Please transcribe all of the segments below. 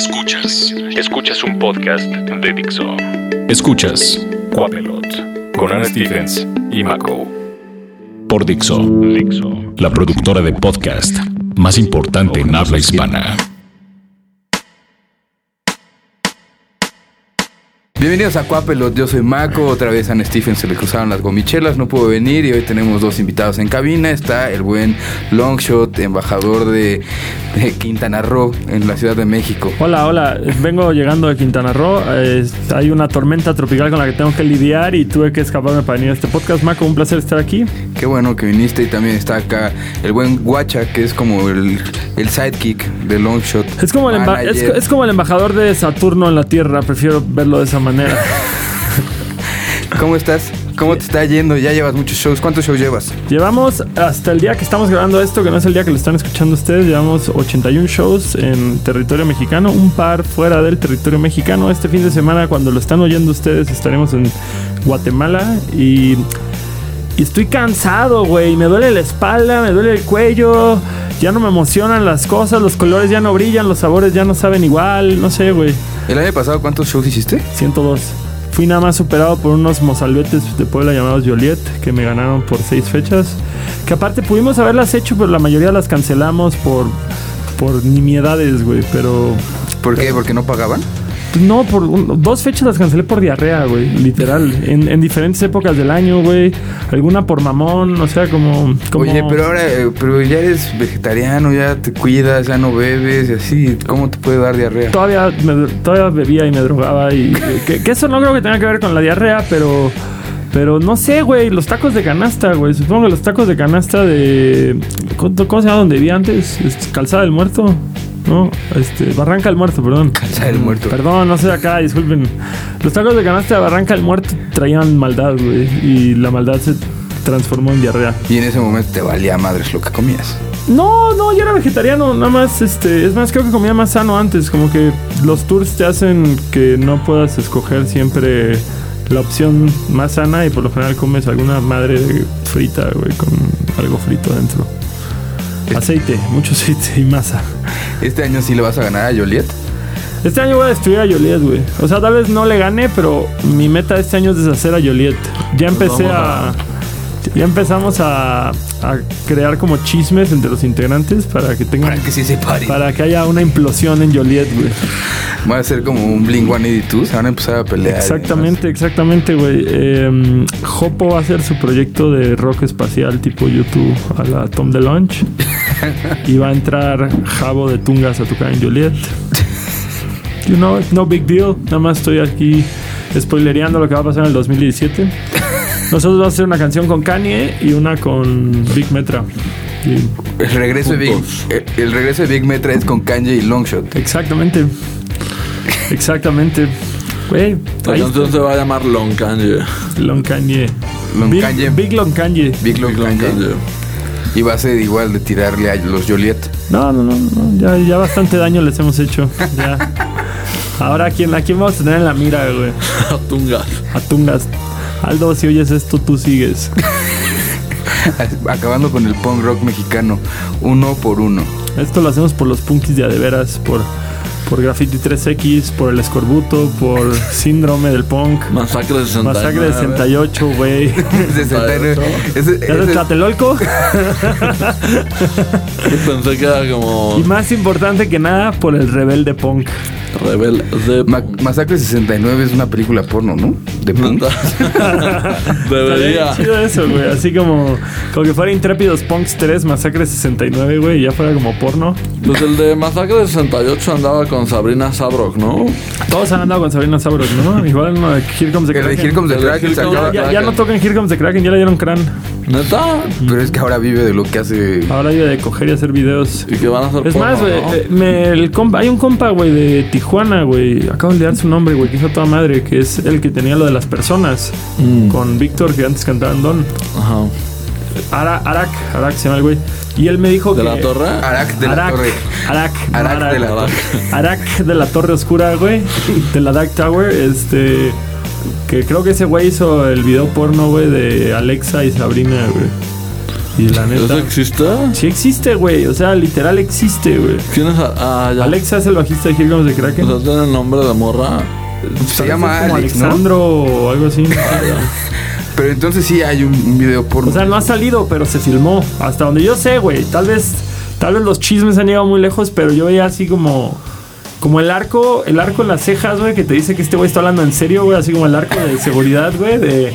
Escuchas. Escuchas un podcast de Dixo. Escuchas Quapelot con Ana Stevens y Mako. Por Dixo. Dixo. La productora de podcast más importante en habla hispana. Bienvenidos a Cuapelot, yo soy Mako, otra vez a Stephen se le cruzaron las gomichelas, no pudo venir y hoy tenemos dos invitados en cabina, está el buen Longshot, embajador de, de Quintana Roo en la Ciudad de México. Hola, hola, vengo llegando de Quintana Roo, eh, hay una tormenta tropical con la que tengo que lidiar y tuve que escaparme para venir a este podcast, Mako, un placer estar aquí. Qué bueno que viniste y también está acá el buen Guacha, que es como el, el sidekick de Longshot. Es como, el es como el embajador de Saturno en la Tierra, prefiero verlo de esa manera. ¿Cómo estás? ¿Cómo te está yendo? Ya llevas muchos shows, ¿cuántos shows llevas? Llevamos hasta el día que estamos grabando esto, que no es el día que lo están escuchando ustedes, llevamos 81 shows en territorio mexicano, un par fuera del territorio mexicano. Este fin de semana, cuando lo están oyendo ustedes, estaremos en Guatemala y, y estoy cansado, güey. Me duele la espalda, me duele el cuello, ya no me emocionan las cosas, los colores ya no brillan, los sabores ya no saben igual, no sé, güey. ¿El año pasado cuántos shows hiciste? 102. Fui nada más superado por unos mozalbetes de Puebla llamados Joliet, que me ganaron por seis fechas. Que aparte pudimos haberlas hecho, pero la mayoría las cancelamos por, por nimiedades, güey. Pero ¿Por qué? ¿Porque no pagaban? No, por un- dos fechas las cancelé por diarrea, güey. Literal. En, en diferentes épocas del año, güey. Alguna por mamón, o sea, como. como Oye, pero ahora, eh, pero ya eres vegetariano, ya te cuidas, ya no bebes y así, ¿cómo te puede dar diarrea? Todavía, me- todavía bebía y me drogaba y que, que eso no creo que tenga que ver con la diarrea, pero pero no sé, güey, los tacos de canasta, güey, supongo que los tacos de canasta de ¿cómo cómo se llama donde vi antes? Este, Calzada del Muerto. No, este, Barranca del Muerto, perdón. Calzada del Muerto. Perdón, no sé acá, disculpen. Los tacos de canasta de Barranca del Muerto traían maldad, güey, y la maldad se transformó en diarrea. Y en ese momento te valía madres lo que comías. No, no, yo era vegetariano, nada más, este, es más, creo que comía más sano antes, como que los tours te hacen que no puedas escoger siempre la opción más sana y por lo general comes alguna madre frita, güey, con algo frito adentro. Aceite, mucho aceite y masa. ¿Este año sí le vas a ganar a Joliet? Este año voy a destruir a Joliet, güey. O sea, tal vez no le gane, pero mi meta este año es deshacer a Joliet. Ya empecé vamos a... a- Ya empezamos a, a crear como chismes entre los integrantes para que tengan... Para que sí se pare. Para que haya una implosión en Joliet, güey. Va a ser como un Blink 182, se van a empezar a pelear. Exactamente, exactamente, güey. Eh, Jopo va a hacer su proyecto de rock espacial tipo YouTube a la Tom DeLonge. y va a entrar Jabo de Tungas a tocar en Joliet. You know, it's no big deal. Nada más estoy aquí spoilereando lo que va a pasar en el 2017. Nosotros vamos a hacer una canción con Kanye y una con Big Metra. Y- El regreso, de Big, Juntos. el, el regreso de Big Metra es con Kanye y Longshot. exactamente. Exactamente. Güey, canción está. se va a llamar Long Kanye. Long Kanye. Long Big, Kanye. Big Long Kanye. Big Long Long Kanye. Kanye. Y va a ser igual de tirarle a los Joliet. No, no, no, no, Ya, ya bastante daño les hemos hecho. Ya. Ahora, ¿a quién, ¿a quién vamos a tener en la mira, güey? Tungas. A Tungas. Aldo, si oyes esto, tú sigues. Acabando con el punk rock mexicano, uno por uno. Esto lo hacemos por los punkis de adeveras, por, por Graffiti 3X, por el escorbuto, por Síndrome del Punk, Masacre 69. Masacre de 68, güey. 69. Ese- ¿Ya de ese- Tlatelolco? Pensé que era como Y más importante que nada, por el Rebelde Punk. Rebel de Ma- Masacre 69 es una película porno, ¿no? De punk. Debería. Chido eso, güey. Así como, como que fuera Intrépidos Punks 3, Masacre 69, güey. Y ya fuera como porno. Pues el de Masacre de 68 andaba con Sabrina Sabrok, ¿no? Todos han andado con Sabrina Sabros, ¿no? Igual uno de Here Comes the El de Kraken. Here Comes the El de Kraken Comes acaba- the ya, ya no tocan Here Comes the Kraken, ya le dieron crán. ¿Neta? Pero es que ahora vive de lo que hace. Ahora vive de coger y hacer videos. Y que van a hacer Es más, güey, ¿no? eh, hay un compa, güey, de Tijuana, güey. Acabo de olvidar su nombre, güey, que hizo toda madre, que es el que tenía lo de las personas. Mm. Con Víctor, que antes cantaba en Don. Ajá. Ara- Arak, Arak se llama el güey. Y él me dijo ¿De que. la torre? Arak de la Arak, Torre. Arak, no Arak Arak. de la Torre. Arak de la Torre Oscura, güey. De la Dark Tower. Este. Que creo que ese güey hizo el video porno, güey, de Alexa y Sabrina, güey. Y la neta. ¿Eso existe? Sí existe, güey. O sea, literal existe, güey. ¿Quién es? Ah, ya. Alexa es el bajista de Comes the Kraken. O sea, tiene el nombre de morra. Se llama como Alex, ¿no? Alexandro o algo así. Pero entonces sí hay un, un video porno. o sea, no ha salido, pero se filmó. Hasta donde yo sé, güey. Tal vez, tal vez los chismes han llegado muy lejos, pero yo veía así como. Como el arco, el arco en las cejas, güey, que te dice que este güey está hablando en serio, güey, así como el arco de seguridad, güey, de,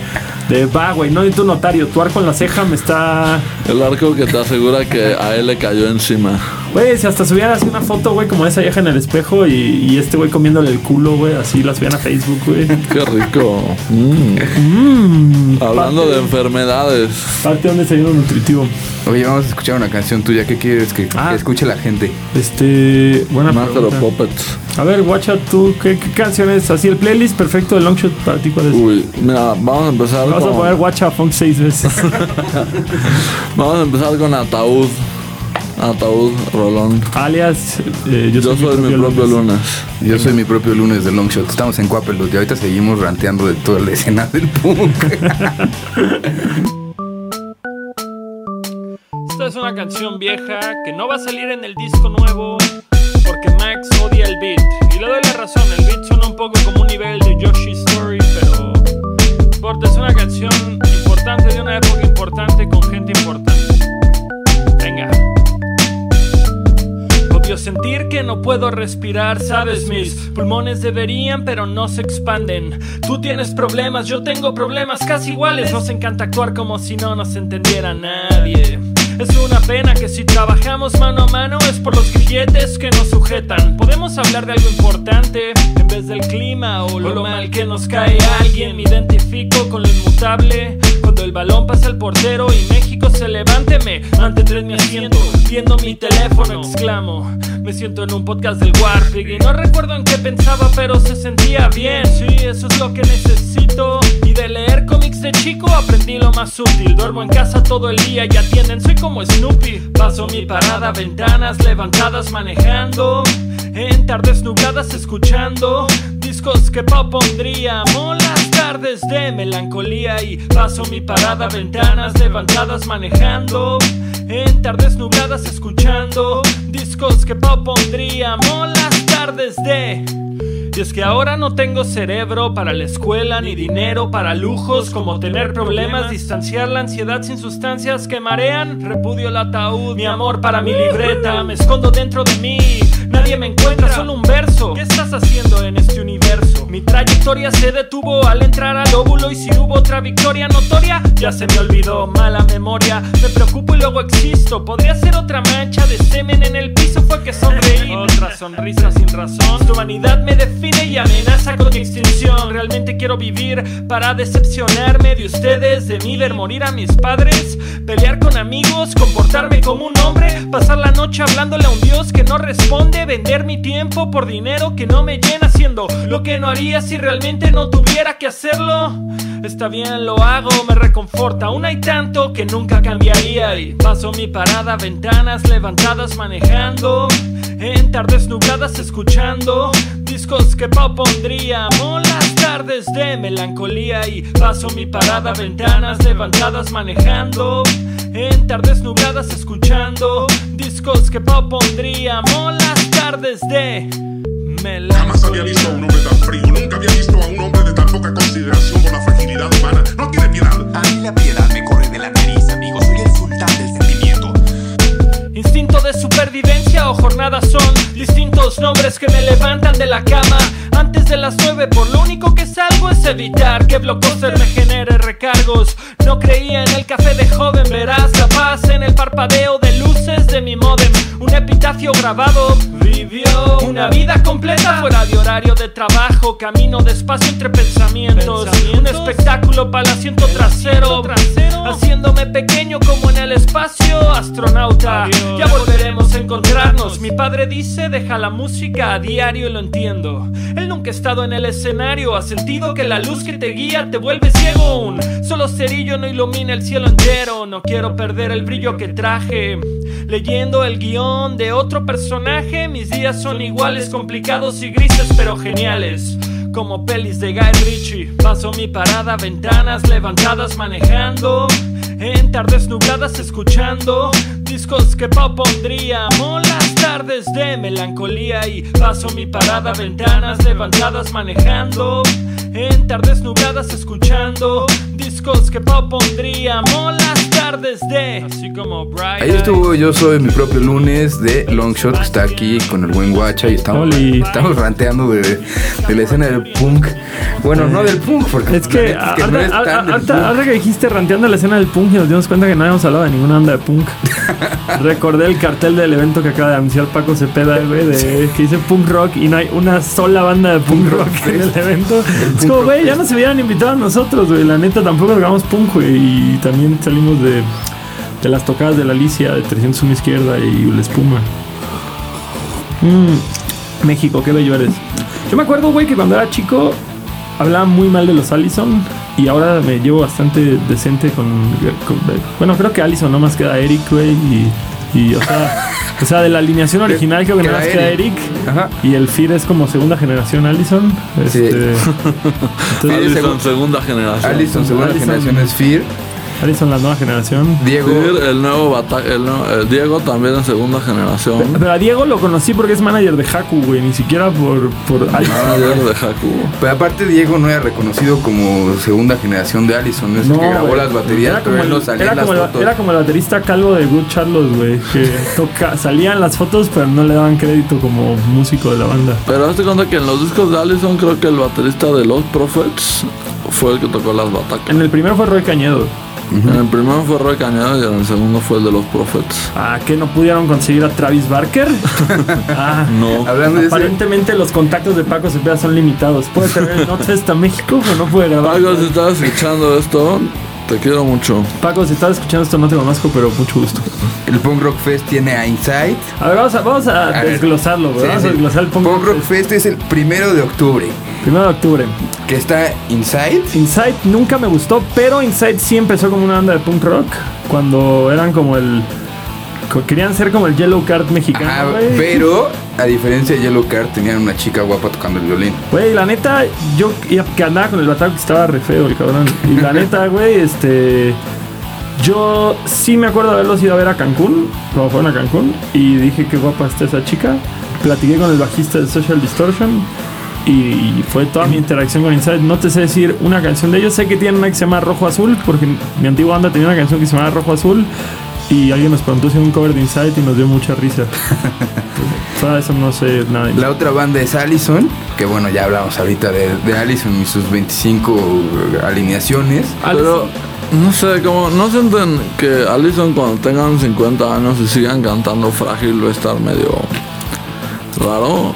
de va, güey, no un notario, tu arco en la ceja me está, El arco que te asegura que a él le cayó encima. Güey, si hasta subieran así una foto, güey, como esa vieja en el espejo y, y este güey comiéndole el culo, güey, así la subían a Facebook, güey. Qué rico. Mm. Mmm. Hablando de enfermedades. Parte de un desayuno nutritivo. Oye, vamos a escuchar una canción tuya. ¿Qué quieres que, Ah. que escuche la gente? Este. Buena Master of. Puppets. A ver, guacha, tú, ¿qué, qué canciones? Así el playlist perfecto de Longshot para ti, ¿cuál es? Uy, mira, vamos a empezar Vamos a poner guacha funk seis veces. vamos a empezar con Ataúd. Ataúd, Rolón. Alias, eh, yo, Yo soy mi propio lunes. Yo soy mi propio lunes de Longshot. Estamos en Cuapelot y ahorita seguimos ranteando de toda la escena del punk. Esta es una canción vieja que no va a salir en el disco nuevo porque Max odia el beat. Y le doy la razón, el beat suena un poco como un nivel de Yoshi Story, pero importa, es una canción importante de una época importante con gente importante. Sentir que no puedo respirar, sabes, mis pulmones deberían, pero no se expanden. Tú tienes problemas, yo tengo problemas casi iguales. Nos encanta actuar como si no nos entendiera nadie. Es una pena que si trabajamos mano a mano es por los grilletes que nos sujetan. Podemos hablar de algo importante en vez del clima o lo, mal que nos cae alguien. Me identifico con lo inmutable. El balón pasa al portero y México se levante, me mantendré en mi asiento. Viendo mi teléfono, exclamo. Me siento en un podcast del Warpig y no recuerdo en qué pensaba, pero se sentía bien. Sí, eso es lo que necesito. Y de leer cómics de chico aprendí lo más útil. Duermo en casa todo el día y atienden, soy como Snoopy. Paso mi parada, ventanas levantadas manejando. En tardes nubladas escuchando discos que Pau pondría. Molas tardes de melancolía y paso mi parada, ventanas levantadas manejando. En tardes nubladas escuchando discos que Pau pondría. Molas tardes de y es que ahora no tengo cerebro para la escuela ni dinero para lujos como tener problemas, distanciar la ansiedad sin sustancias que marean. Repudio el ataúd, mi amor para mi libreta, me escondo dentro de mí. Nadie me encuentra, solo un verso. ¿Qué estás haciendo en este universo? Mi trayectoria se detuvo al entrar al óvulo y si hubo otra victoria notoria, ya se me olvidó, mala memoria. Me preocupo y luego existo. Podría ser otra mancha de semen en el piso, fue que sonreí. Otra sonrisa sin razón. Tu vanidad me define y amenaza con mi extinción. Realmente quiero vivir para decepcionarme de ustedes, de mí, ver morir a mis padres, pelear con amigos, comportarme como un hombre, pasar la noche hablándole a un Dios que no responde, vender mi tiempo por dinero que no me llena, haciendo lo que no haría si realmente no tuviera que hacerlo. Está bien, lo hago, me reconforta. Aún hay tanto que nunca cambiaría. Y paso mi parada, ventanas levantadas manejando. En tardes nubladas escuchando discos que Pau pondría. Molas tardes de melancolía. Y paso mi parada, ventanas levantadas manejando. En tardes nubladas escuchando discos que Pau pondría. Molas tardes de Jamás había visto a un hombre tan frío, nunca había visto a un hombre de tan poca consideración por la fragilidad humana. No tiene piedad. A mí la piedad me corre de la nariz, amigo. Soy el sultán del de supervivencia o jornadas son distintos nombres que me levantan de la cama antes de las nueve. Por lo único que salgo es evitar que Blockbuster me genere recargos. No creía en el café de joven, verás la paz en el parpadeo de luces de mi modem. Un epitafio grabado vivió una vida completa fuera de horario de trabajo. Camino despacio entre pensamientos. Un espectáculo para el asiento trasero, haciéndome pequeño como en el espacio. Astronauta, ya volveremos a encontrarnos. Mi padre dice: Deja la música a diario y lo entiendo. Él nunca ha estado en el escenario, ha sentido que la luz que te guía te vuelve ciego aún. Solo cerillo no ilumina el cielo entero. No quiero perder el brillo que traje. Leyendo el guion de otro personaje, mis días son iguales, complicados y grises, pero geniales. Como pelis de Guy Ritchie, paso mi parada, ventanas levantadas manejando. En tardes nubladas escuchando discos que pop pondríamos las tardes de melancolía y paso mi parada, ventanas levantadas manejando. En tardes nubladas escuchando discos que pop pondríamos las tardes de así como Bright Ahí estuvo Yo Soy Mi Propio Lunes de Longshot, que está aquí con el buen guacha y estamos, Oli. estamos ranteando de, de la escena del punk. Bueno, no del punk, porque Es que, ahorita que dijiste ranteando la escena del punk y nos dimos cuenta que no habíamos hablado de ninguna banda de punk. Recordé el cartel del evento que acaba de anunciar Paco Cepeda, güey, de, que dice punk rock y no hay una sola banda de punk rock en el evento. Es como, güey, ya nos hubieran invitado a nosotros, güey. La neta, tampoco tocamos punk, güey. Y también salimos de, de las tocadas de la Alicia, de 301 izquierda y la espuma. Mm, México, qué bello eres. Yo me acuerdo, güey, que cuando era chico hablaba muy mal de los Allison y ahora me llevo bastante decente con, con- bueno, creo que Allison no más queda Eric, güey, y, y, o sea, o sea, de la alineación original creo que Queda nada más queda Eric. Eric. Ajá. Y el Fear es como segunda generación Allison. Sí. Este, entonces, Allison, segunda generación. Allison, segunda Allison. generación es Fear. Allison la nueva generación. Diego. Sí, el nuevo bata el, nuevo- el Diego también en segunda generación. Pero a Diego lo conocí porque es manager de Haku, güey, ni siquiera por, por Allison. Manager de Haku. Pero aparte Diego no era reconocido como segunda generación de Allison, es el que grabó güey. las baterías, Era pero como él no el- salía era en las como el- fotos. Era como el baterista calvo de Good Charlotte, güey. Que toca, salía en las fotos, pero no le daban crédito como músico de la banda. Pero hazte cuenta que en los discos de Allison creo que el baterista de Los Prophets fue el que tocó las batacas. En el primero fue Roy Cañedo. En el primero fue Roy Cañada y en el segundo fue el de Los Prophets. Ah, que no pudieron conseguir a Travis Barker. ah, No. Hablando de ese, Aparentemente los contactos de Paco Cepeda son limitados. Puede tener el Notfest a México, pero no puede grabar. Paco, si estás escuchando esto, te quiero mucho. Paco, si estás escuchando esto no te conozco, pero mucho gusto. el Punk Rock Fest tiene a Insight. A ver, vamos a, vamos a, A ver. desglosarlo, güey. Sí, vamos sí. a desglosar el Punk, Punk Rock Fest es el primero de octubre, Primero de octubre. que está Inside. Inside nunca me gustó, pero Inside sí empezó como una banda de punk rock. Cuando eran como el. Querían ser como el Yellow Card Ajá, mexicano, güey. pero a diferencia de Yellow Card, tenían una chica guapa tocando el violín. Güey, la neta, yo que andaba con el bataco que estaba re feo el cabrón. Y la neta, güey, este. Yo sí me acuerdo de haberlos ido a ver a Cancún, cuando fueron a Cancún, y dije qué guapa está esa chica. Platiqué con el bajista de Social Distortion y fue toda mi interacción con Inside. No te sé decir una canción de ellos, sé que tienen una que se llama Rojo Azul, porque mi antigua banda tenía una canción que se llamaba Rojo Azul. Y alguien nos preguntó si era un cover de Inside y nos dio mucha risa. De eso no sé nada. La otra banda es Allison, que bueno, ya hablamos ahorita de, de Allison y sus 25 alineaciones. Pero no sé, como no sienten que Allison cuando tengan 50 años y sigan cantando frágil va a estar medio raro.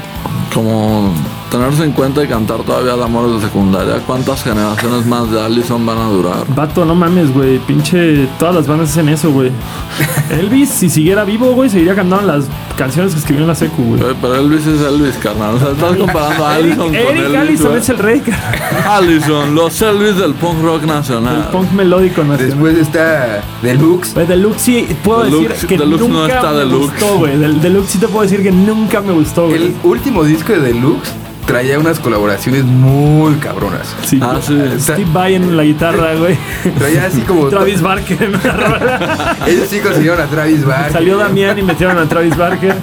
Como tenerse en cuenta y cantar todavía de amores de secundaria. ¿Cuántas generaciones más de Allison van a durar? Vato, no mames, güey. Pinche. Todas las bandas hacen eso, güey. Elvis, si siguiera vivo, güey, seguiría cantando las canciones que escribió en la secu, güey. Pero Elvis es Elvis, carnal. O sea, estás comparando a Eric, Allison con Eric Elvis. Allison es el rey, cara. Allison, los Elvis del punk rock El nacional. punk melódico nacional. Después está Deluxe. Güey, Deluxe sí, puedo Deluxe- decir que Deluxe no nunca está me Deluxe. gustó, güey. Deluxe sí te puedo decir que nunca me gustó, güey. El último disco de Deluxe traía unas colaboraciones muy cabronas. Sí, Ah, sí. Steve Vai en la guitarra, güey. Traía así como... Travis Barker en rola. Ellos sí consiguieron a Travis Barker. Salió Damián y metieron a Travis Barker.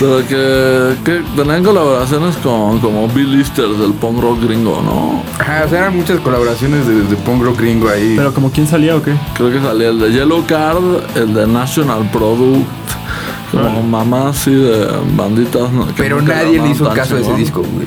Pero que, que tenían colaboraciones con como Bill Easter del punk rock gringo, ¿no? Ajá, o sea, eran muchas colaboraciones de, de punk rock gringo ahí. Pero como quién salía o qué? Creo que salía el de Yellow Card, el de National Product, como mamá así de banditas. ¿no? Pero nadie le hizo caso a ese disco, güey.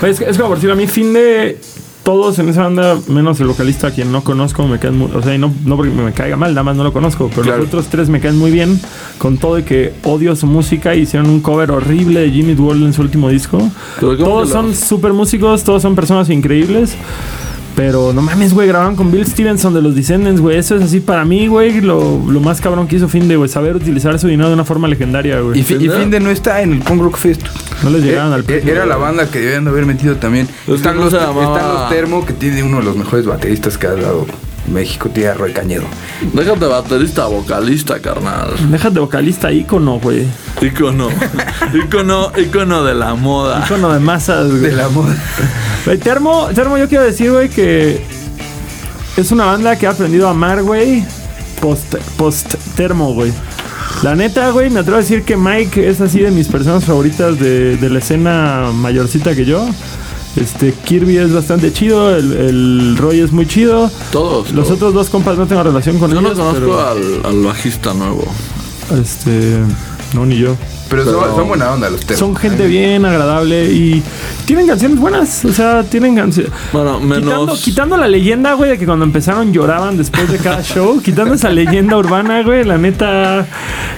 Pues, es como por decir, a mí fin de todos en esa banda, menos el vocalista, a quien no conozco, me caen muy, o sea, y no, no porque me caiga mal, nada más no lo conozco, pero Claro. los otros tres me caen muy bien, con todo y que odio su música, hicieron un cover horrible de Jimmy World en su último disco. Pero ¿cómo Todos son súper músicos, todos son personas increíbles. Pero no mames, güey, grabaron con Bill Stevenson de los Descendants, güey. Eso es así para mí, güey, lo, lo más cabrón que hizo Finde, güey. Saber utilizar su dinero de una forma legendaria, Y, güey. Fi- y ¿Finde? No está en el Punk Rock Fest. No les llegaron Eh, al eh, precio. Era la banda que debían de haber metido también. que Están, los, llamaba- están los Termo, que tiene uno de los mejores bateristas que ha dado México, tiene a Roy Cañedo. Déjate baterista, vocalista, carnal. Déjate vocalista ícono, güey. Icono. Icono, icono de la moda. Ícono de masas, güey. De la moda. Termo, Termo, yo quiero decir, güey, que es una banda que he aprendido a amar, güey. post, post termo, güey. La neta, güey, me atrevo a decir que Mike es así de mis personas favoritas de, de la escena mayorcita que yo. Este, Kirby es bastante chido, el, el Roy es muy chido. Todos. Los todos. otros dos compas no tengo relación con Yo no ellos. conozco pero, al, al bajista nuevo. Este, no, ni yo. Pero, son- Pero- son, buena onda los termos. Son gente bien agradable y tienen canciones buenas. O sea, tienen canciones. Bueno, Quitando, menos. quitando la leyenda, güey, de que cuando empezaron lloraban después de cada show, quitando esa leyenda urbana, güey, la neta,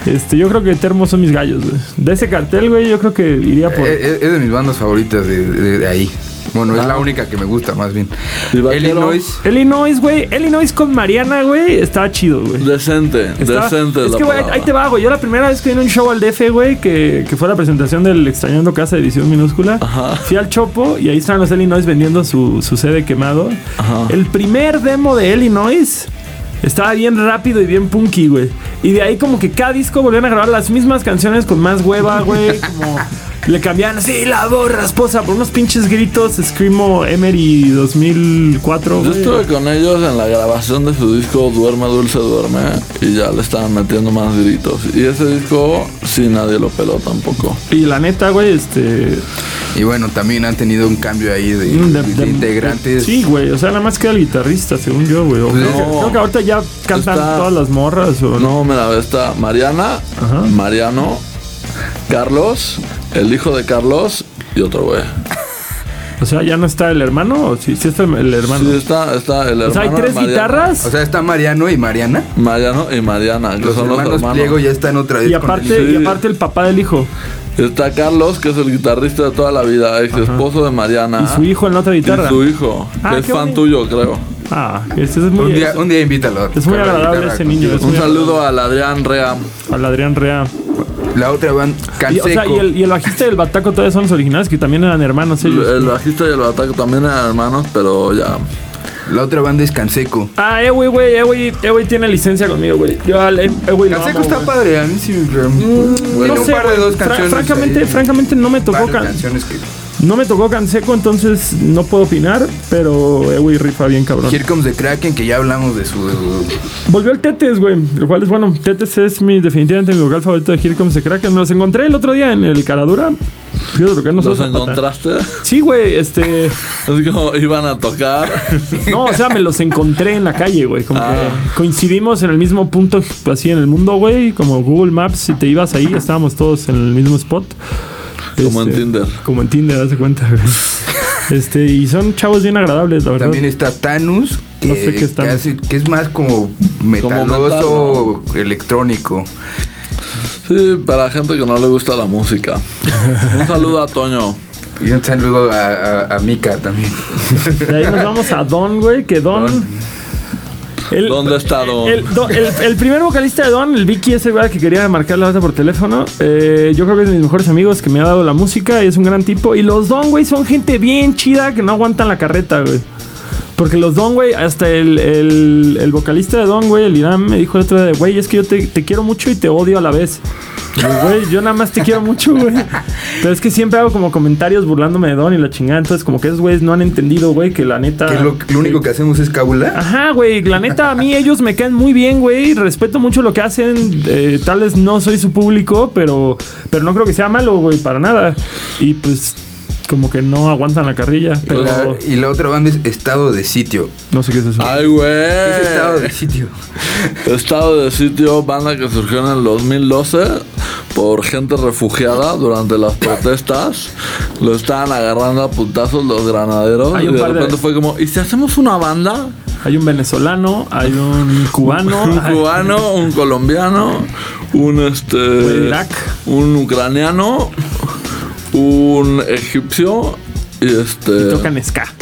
este, yo creo que Termos son mis gallos, güey. De ese cartel, güey, yo creo que iría por... Eh, eh, Es, de mis bandas favoritas de, de- de ahí. Bueno, es la única que me gusta, más bien. Illinois. Illinois, güey, Illinois con Mariana, güey, estaba chido, güey. Decente, Estaba- decente. es la que, güey, ahí te va, güey. Yo la primera vez que vine a un show al DF, güey, que, que fue la presentación del Extrañando Casa Edición Minúscula, Ajá. fui al Chopo y ahí estaban los Illinois vendiendo su, su CD quemado. Ajá. El primer demo de Illinois estaba bien rápido y bien punky, güey. Y de ahí como que cada disco volvían a grabar las mismas canciones con más hueva, güey. Como le cambiaban así la voz rasposa por unos pinches gritos. Screamo Emery 2004, Yo güey. estuve con ellos en la grabación de su disco Duerme, Dulce, Duerme y ya le estaban metiendo más gritos. Y ese disco, sí, nadie lo peló tampoco. Y la neta, güey, este... Y bueno, también han tenido un cambio ahí de, Mm, de- de de- integrantes. Sí, güey. O sea, nada más queda el guitarrista, según yo, güey. O Pues creo, que, no. creo que ahorita ya cantan Está- todas las morras. O No, mira, está Mariana, Ajá. Mariano, Carlos, el hijo de Carlos y otro güey. O sea, ya no está el hermano. ¿O sí, sí está el hermano? Sí, está, está el hermano. o sea, hay tres Mariano, guitarras. O sea, está Mariano y Mariana. Mariano y Mariana, que Los son los hermanos, hermanos. Pliego ya están otra vez y con aparte, el- y aparte el papá del hijo. Está Carlos, que es el guitarrista de toda la vida, ex esposo de Mariana. Y su hijo en la otra Y guitarra. su hijo, Ah, que es fan bonito. tuyo, creo. Ah, ese es muy, Un día, un día invítalo. es muy agradable ese niño. Es Un saludo al Adrián Rea. Al Adrián Rea. La otra banda, Y, Canseco. o sea, y el, y el bajista y el bataco todavía son los originales, que también eran hermanos El, ellos. el bajista y el bataco también eran hermanos, pero ya. La otra banda es Canseco. Ah, eh, güey, güey, eh, güey, eh, güey tiene licencia conmigo, güey. Yo al eh, güey Canseco está güey. padre, a mí sí. Tiene No un sé, par de dos Fra- canciones. francamente, ahí. francamente no me tocó can- canciones que. No me tocó Canseco, entonces no puedo opinar, pero eh, güey rifa bien cabrón. Here Comes the Kraken, que ya hablamos de su. Volvió el Tetes, güey, lo cual es bueno. Tetes es mi definitivamente mi vocal favorito de Here Comes the Kraken. Me los encontré el otro día en el Caradura. Fíjate que no ¿Los encontraste? Sí, güey, este como iban a tocar. No, o sea, me los encontré en la calle, güey. Como Ah. que coincidimos en el mismo punto, así en el mundo, güey. Como Google Maps, si te ibas ahí, estábamos todos en el mismo spot. Como en Este, Tinder. Como en Tinder, haz de cuenta, güey. Este, y son chavos bien agradables, la verdad. También está Tanus, que, No sé qué es que, Thanos. hace- que es más como metaloso, electrónico. Sí, para gente que no le gusta la música. Un saludo a Toño. Y un saludo a, a, a Mika también. De ahí nos vamos a Don, güey, que Don. El- ¿Dónde está Don? El, Don- el- el primer vocalista de Don, el Vicky, ese güey que quería marcar la otra por teléfono. eh, yo creo que es de mis mejores amigos que me ha dado la música y es un gran tipo. Y los Don, güey, son gente bien chida que no aguantan la carreta, güey. Porque los Don, güey, hasta el, el, el vocalista de Don, güey, el Irán, me dijo el otro día, güey, es que yo te, te quiero mucho y te odio a la vez. Güey, yo nada más te quiero mucho, güey. Pero es que siempre hago como comentarios burlándome de Don y la chingada. Entonces, como que esos güeyes no han entendido, güey, que la neta. Que lo, lo único que hacemos es cabula. Ajá, güey. La neta, a mí ellos me caen muy bien, güey. Respeto mucho lo que hacen. eh, tal vez no soy su público, pero, pero no creo que sea malo, güey, para nada. Y pues, como que no aguantan la carrilla. Pero La- y la otra banda es Estado de Sitio. no sé qué es eso. Ay, güey. Es Estado de Sitio. Estado de sitio, banda que surgió en el 2012 por gente refugiada durante las protestas. Lo estaban agarrando a puntazos los granaderos. Hay Y de par de- repente fue como, ¿y si hacemos una banda? Hay un venezolano, hay un cubano. Un cubano, un colombiano, un este. Irak. Un ucraniano, un egipcio y este. Tocan ska.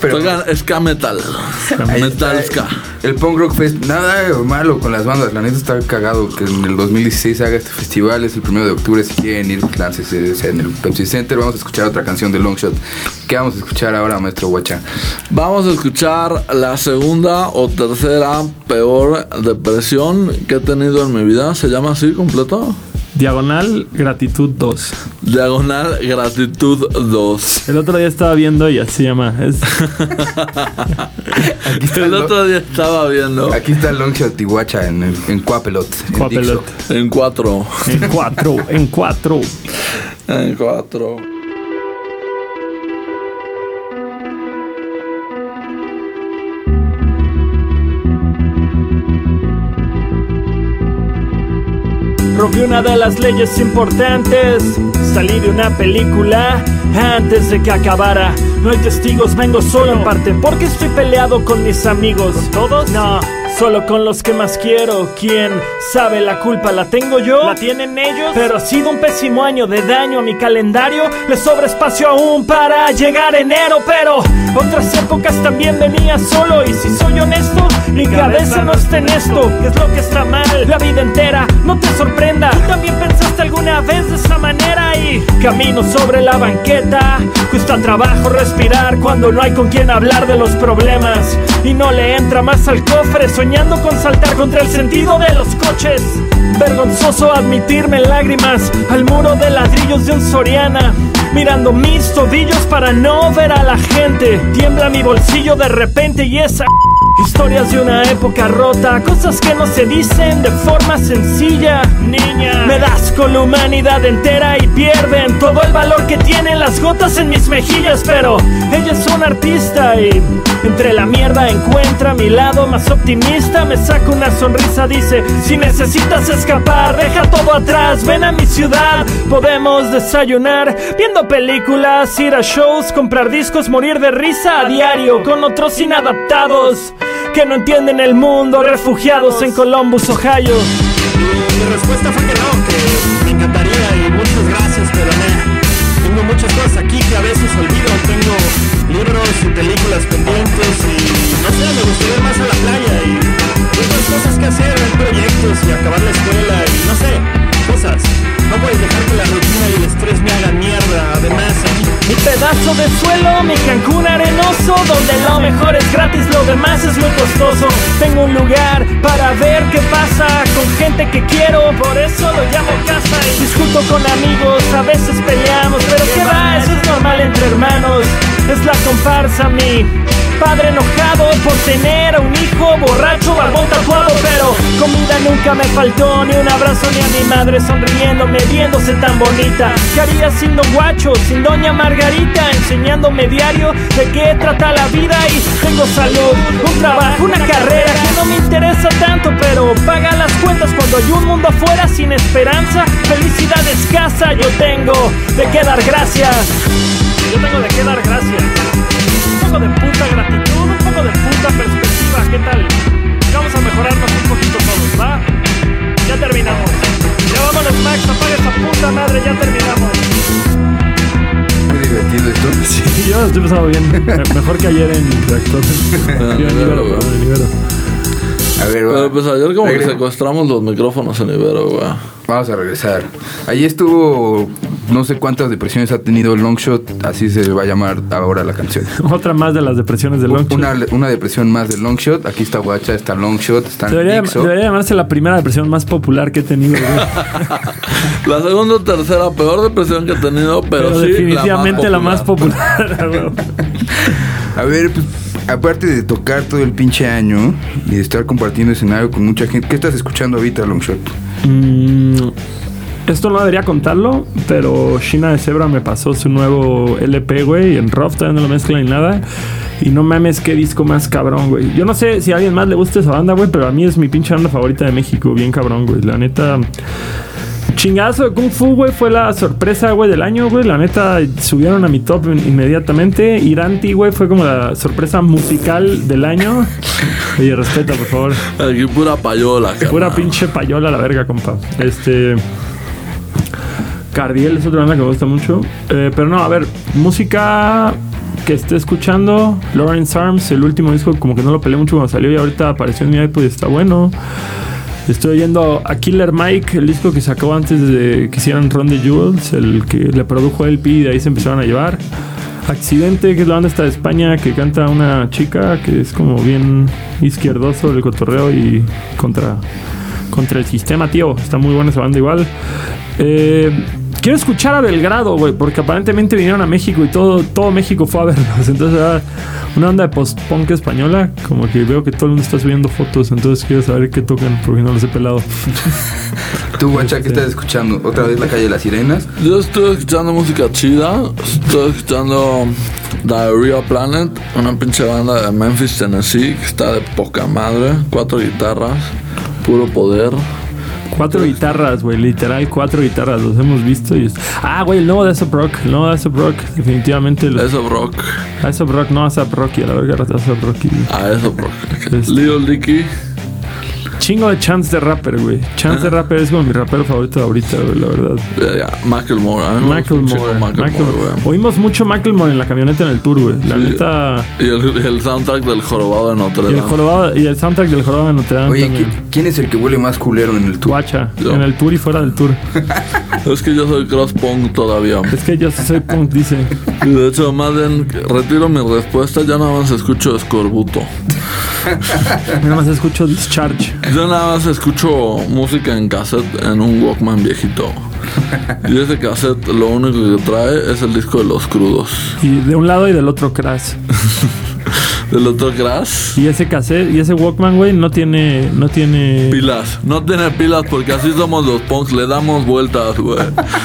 Pero tocan ska metal. metal ska. El Punk Rock Fest, nada malo con las bandas. La neta está cagado que en el 2016 haga este festival. Es el primero de octubre. Si quieren ir, láncese en el Pepsi Center. Vamos a escuchar otra canción de Longshot. ¿Qué vamos a escuchar ahora, maestro Guacha? Vamos a escuchar la segunda o tercera peor depresión que he tenido en mi vida. ¿Se llama así completo? Diagonal gratitud 2. Diagonal gratitud 2. El otro día estaba viendo y así se llama. Es, Aquí está El el, otro día estaba viendo aquí está el Longshot Tihuacha en, el- en Cuapelot. en Cuapelot. Dixo. en cuatro. en cuatro, en cuatro. En cuatro. Rompí una de las leyes importantes. Salí de una película antes de que acabara. No hay testigos, vengo solo en parte. Porque estoy peleado con mis amigos. ¿Con todos? No, solo con los que más quiero. ¿Quién sabe la culpa? ¿La tengo yo? ¿La tienen ellos? Pero ha sido un pésimo año de daño a mi calendario. Le sobra espacio aún para llegar enero. Pero otras épocas también venía solo. Y si soy honesto, mi cabeza no está en esto. ¿Qué es lo que está mal? La vida entera, no te sorprenda. ¿Tú también pensaste alguna vez de esa manera? Y camino sobre la banqueta. Cuesta trabajo respirar cuando no hay con quien hablar de los problemas. Y no le entra más al cofre, con saltar contra el sentido de los coches. Vergonzoso admitirme lágrimas al muro de ladrillos de un Soriana. Mirando mis tobillos para no ver a la gente. Tiembla mi bolsillo de repente y esa. Historias de una época rota, cosas que no se dicen de forma sencilla. Niña, me das con la humanidad entera y pierden todo el valor que tienen las gotas en mis mejillas. Pero ella es una artista y entre la mierda encuentra mi lado más optimista. Me saca una sonrisa, dice: Si necesitas escapar, deja todo atrás, ven a mi ciudad. Podemos desayunar viendo películas, ir a shows, comprar discos, morir de risa a diario con otros inadaptados que no entienden el mundo, refugiados en Columbus, Ohio. Mi respuesta fue que no, que me encantaría y muchas gracias, pero nah. Tengo muchas cosas aquí que a veces olvido. Tengo libros y películas pendientes y no sé, me gustaría ir más a la playa y otras cosas que hacer, proyectos y acabar la escuela y no sé, cosas. No puedes dejar que la rutina y el estrés me hagan mierda. Además, Mi pedazo de suelo, mi Cancún arenoso, donde lo mejor es gratis, lo demás es muy costoso. Tengo un lugar para ver qué pasa con gente que quiero, por eso lo llamo casa. Discuto con amigos, a veces peleamos, pero qué va, eso es normal entre hermanos. Es la comparsa, mi padre enojado por tener a un hijo borracho, barbón tatuado, pero comida nunca me faltó, ni un abrazo ni a mi madre sonriéndome, viéndose tan bonita. ¿Qué haría sin don Guacho, sin doña Margarita, enseñándome diario de qué trata la vida? Y tengo salud, un trabajo, una carrera que no me interesa tanto, pero paga las cuentas cuando hay un mundo afuera sin esperanza. Felicidad escasa, yo tengo de qué dar gracias. Yo tengo de qué dar gracias. Un poco de puta gratitud, un poco de puta perspectiva. ¿Qué tal? Vamos a mejorarnos un poquito todos, ¿va? Ya terminamos. Ya vámonos, Max, apaga esa puta madre, ya terminamos. Muy divertido esto. Y yo estoy pasando bien. Me- Mejor que ayer en Reactor. Yo en Ibero, en Ibero. A ver, va. Pero pues ayer como que secuestramos los micrófonos en Ibero, güey. Vamos a regresar. Allí estuvo, no sé cuántas depresiones ha tenido el Longshot, así se va a llamar ahora la canción. Otra más de las depresiones de Longshot. Una, una depresión más del Longshot. Aquí está Guacha, está Longshot, está Debería, debería llamarse la primera depresión más popular que he tenido. güey. La segunda o tercera peor depresión que he tenido, pero, Pero sí definitivamente la más popular. A ver, pues, aparte de tocar todo el pinche año y de estar compartiendo escenario con mucha gente, ¿qué estás escuchando ahorita, Longshot? Mm, esto no debería contarlo, pero China de Zebra me pasó su nuevo LP, güey, en Rough, todavía no lo mezcla ni nada. Y no mames, qué disco más cabrón, güey. Yo no sé si a alguien más le gusta esa banda, güey, pero a mí es mi pinche banda favorita de México, bien cabrón, güey. La neta. Chingazo de Kung Fu, güey, fue la sorpresa, güey, del año, güey. La neta, subieron a mi top in- inmediatamente. Iranti, güey, fue como la sorpresa musical del año. Oye, respeta, por favor. Aquí pura payola, Pura pinche payola la verga, compa. Este. Cardiel es otra banda que me gusta mucho. Eh, pero no, a ver, música que esté escuchando. Lawrence Arms, el último disco, como que no lo peleé mucho cuando salió y ahorita apareció en mi iPod y está bueno. Estoy oyendo a Killer Mike, el disco que sacó antes de que hicieran Ron the Jewels, el que le produjo LP y de ahí se empezaron a llevar. Accidente, que es la banda esta de España que canta una chica que es como bien izquierdoso el cotorreo y contra contra el sistema, tío. Está muy buena esa banda igual. Eh, quiero escuchar a Belgrado, güey, porque aparentemente vinieron a México y todo, todo México fue a verlos. Entonces era una onda de post-punk española. Como que veo que todo el mundo está subiendo fotos. Entonces quiero saber qué tocan porque no los he pelado. Tú, guacha, ¿qué estás escuchando? ¿Otra vez la calle de las sirenas? Yo estoy escuchando música chida. Estoy escuchando Diarrhea Planet, una pinche banda de Memphis, Tennessee, que está de poca madre. Cuatro guitarras, puro poder. Cuatro guitarras, güey, literal, cuatro guitarras, los hemos visto. Y es- Ah, güey, el nuevo de Asap Rock, el nuevo de Asap Rock, definitivamente. Los... Eso, Brock. Asap Rock, no Asap Rocky, a la verga, Asap Rocky. A eso, Brock. Es- Lil Dicky. Chingo de Chance de Rapper, güey. Chance de Rapper es como mi rapero favorito de ahorita, güey, la verdad. Ya, ya, Macklemore. Chingo Macklemore, Macklemore. Oímos mucho Macklemore en la camioneta en el tour, güey. La Sí. neta. Y el, el soundtrack del jorobado de Notre Y el, Dame. jorobado, y el soundtrack del jorobado de Notre Dame Oye, también. ¿qui- ¿quién es el que huele más culero en el tour? Guacha, Yo. en el tour y fuera del tour. Es que yo soy cross punk todavía. Es que yo soy punk, dice. Y de hecho, más bien, retiro mi respuesta. Ya nada más escucho escorbuto. Nada más escucho Discharge. Yo nada más escucho música en cassette en un Walkman viejito. Y ese cassette lo único que trae es el disco de los crudos. Y de un lado y del otro Crash. Del otro Crash. Y ese cassette, y ese Walkman, güey, no tiene. No tiene. Pilas. No tiene pilas porque así somos los punks. Le damos vueltas, güey.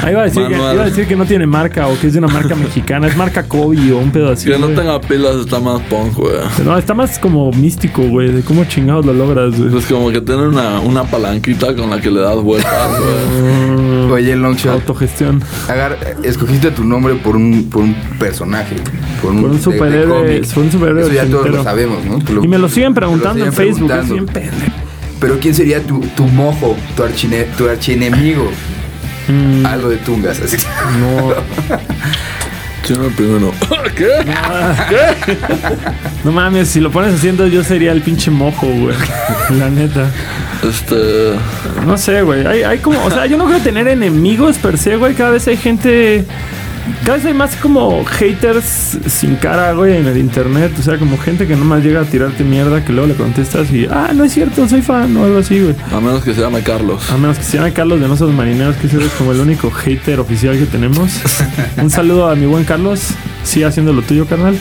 Ahí iba a, decir que, iba a decir que no tiene marca o que es de una marca mexicana. Es marca Kobe o un pedo así. Que no güey. tenga pilas está más punk, güey. No, está más como místico, güey. De cómo chingados lo logras, güey. Es como que tiene una, una palanquita con la que le das vueltas, güey. Oye, Longshot, Autogestión. agar- escogiste tu nombre por un, por un personaje. Por un, Por superhéroe- por un superhéroe Eso ya todos lo sabemos, ¿no? Lo- Y me lo siguen preguntando en siguen Facebook. Preguntando. Pero ¿quién sería tu, tu mojo, tu, archine, tu archienemigo? Mm, Algo de tungas, así. no, Chino el primero. ¿Qué? no mames, si lo pones haciendo yo sería el pinche mojo, güey. La neta. Este. No sé, güey. Hay, hay como, o sea, yo no creo tener enemigos per se, güey. Cada vez hay gente. Cada vez hay más como haters sin cara, güey, en el internet. O sea, como gente que nomás llega a tirarte mierda que luego le contestas y, ah, no es cierto, soy fan o algo así, güey. A menos que se llame Carlos. A menos que se llame Carlos de Nosos Marineros, que ese es como el único hater oficial que tenemos. Un saludo a mi buen Carlos. Sigue haciendo lo tuyo, carnal.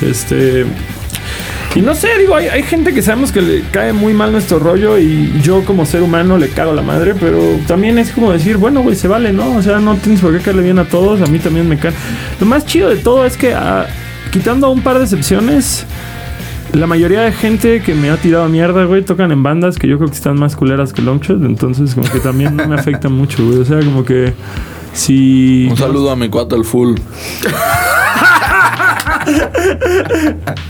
Este. Y no sé, digo, hay, hay gente que sabemos que le cae muy mal nuestro rollo y yo como ser humano le cago la madre, pero también es como decir, bueno, güey, se vale, ¿no? O sea, no tienes por qué caerle bien a todos, a mí también me cae. Lo más chido de todo es que, ah, quitando un par de excepciones, la mayoría de gente que me ha tirado mierda, güey, tocan en bandas que yo creo que están más culeras que Longshot, entonces como que también no me afecta mucho, güey. O sea, como que si... Un saludo a mi cuate el full.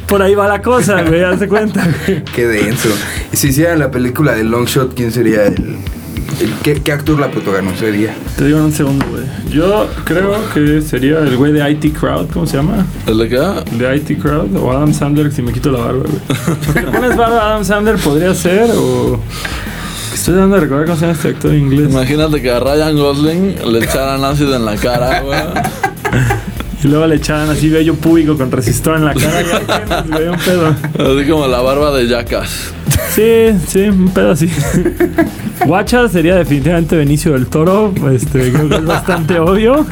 Por ahí va la cosa, güey, haz de cuenta, güey. Qué denso. Y si hicieran la película de Longshot, ¿quién sería el, el- qué, qué actor la protagonizaría? Te digo en un segundo, güey. Yo creo que sería el güey de IT Crowd, ¿cómo se llama? ¿El de qué? El de IT Crowd o Adam Sandler si me quito la barba, güey. Si pones barba a Adam Sandler podría ser o... Estoy dando de recordar cómo se llama este actor inglés. Imagínate que a Ryan Gosling le echaran ácido en la cara, güey. Y luego le echaban así vello público con resistor en la cara. Ya tienes, güey, un pedo. Así como la barba de Jackass. Sí, sí, un pedo así. Guacha sería definitivamente Benicio del Toro. Este, creo que es bastante obvio.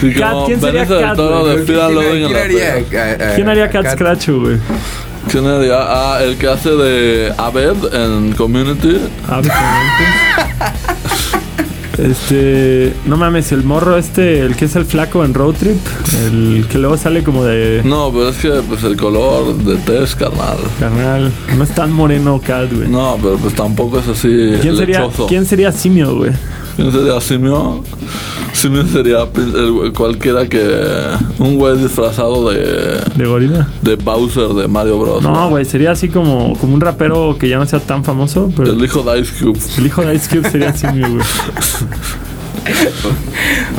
Sí, Cat, ¿quién sería Benicio del Cat, Toro güey? Loathing en ¿Quién haría, ¿Quién haría Cat Cat? Scratch, güey? ¿Quién haría? Ah, el que hace de Abed en Community. Absolutamente. Este, no mames, el morro este, el que es el flaco en Road Trip, el que luego sale como de No, pero es que pues el color de tez, carnal. carnal, no es tan moreno Cat, güey. No, pero pues tampoco es así ¿Quién sería. ¿Quién sería Simio, güey? ¿Quién sería Simio? Simio sería pin- el güey- cualquiera que... Un güey disfrazado de... De gorila. De Bowser de Mario Bros. No, güey, sería así como, como un rapero que ya no sea tan famoso, pero El hijo de Ice Cube. el hijo de Ice Cube sería Simio, güey.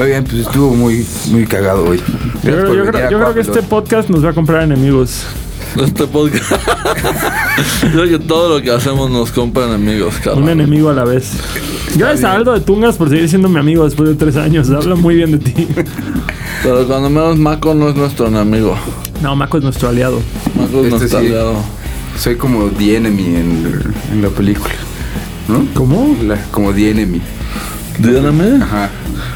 Oigan, pues estuvo muy, muy cagado hoy. Yo, creo- yo creo, a yo creo que este podcast nos va a comprar enemigos. Este podcast... Yo creo que todo lo que hacemos nos compra enemigos. Un enemigo a la vez. Gracias a Aldo de Tungas por seguir siendo mi amigo después de tres años. Habla muy bien de ti. Pero cuando menos Mako no es nuestro enemigo. No, Mako es nuestro aliado. Mako es Este nuestro sí. aliado. Soy como The Enemy en, en la película. ¿no? ¿Cómo? La- como The Enemy. Díganme. Ajá.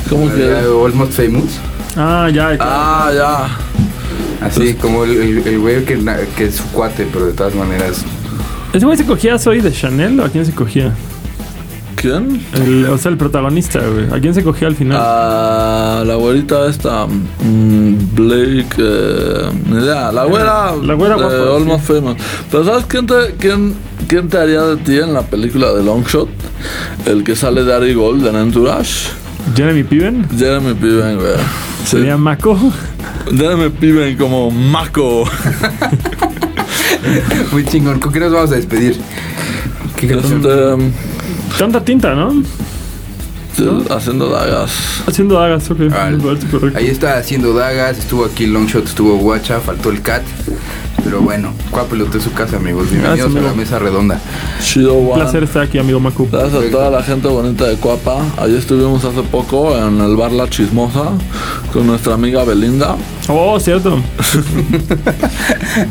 ¿Cómo que? Almost Famous. Ah, ya. Ah, ya. Así como el, el, el güey que, que es su cuate, pero de todas maneras. ¿Ese güey se cogía a Zoe de Chanel o a quién se cogía? ¿Quién? El- o sea, el protagonista, güey. ¿A quién se cogía al final? Ah, la güerita esta. mm, Blake. Eh, ni idea. La güera. La güera de guapa, Almost Famous. Pero ¿sabes quién te, quién, quién te haría de ti en la película de Longshot? El que sale de Ari Gold en Entourage. Jeremy Piven. Jeremy Piven, güey. Sí. Sería Mako. Jeremy Piven como Mako. Muy chingón. ¿Con qué nos vamos a despedir? ¿Qué? Este, Tanta tinta, ¿no? sí, haciendo dagas. Haciendo dagas, ok. Ah. Ahí está haciendo dagas, estuvo aquí Longshot, estuvo Guacha, faltó el Cat. Pero bueno, Cuapelot es su casa, amigos. Bienvenidos Gracias, a la amigo. mesa redonda. Chido, Un placer estar aquí, amigo Maku. Gracias a toda la gente bonita de Cuapa. Allí estuvimos hace poco en el bar La Chismosa con nuestra amiga Belinda. Oh, cierto.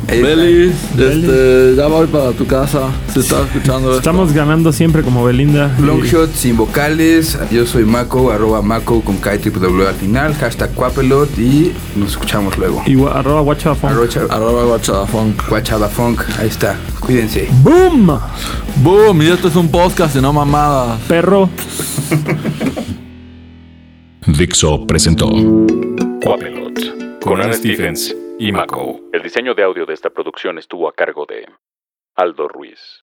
Está. Beli, este, ya voy para tu casa. Si estás escuchando esto. Estamos ganando siempre como Belinda. Longshot sin vocales. Yo soy Mako, arroba Mako con K y triple W al final. Hashtag Cuapelot y nos escuchamos luego. Y arroba. Arrocha, Arroba Guachadafunk. Guachada Funk. Ahí está. Cuídense. ¡Boom! Boom, y esto es un podcast y no mamadas. Perro. Dixo presentó Cuapelot con Ana Stephens y Mako. El diseño de audio de esta producción estuvo a cargo de Aldo Ruiz.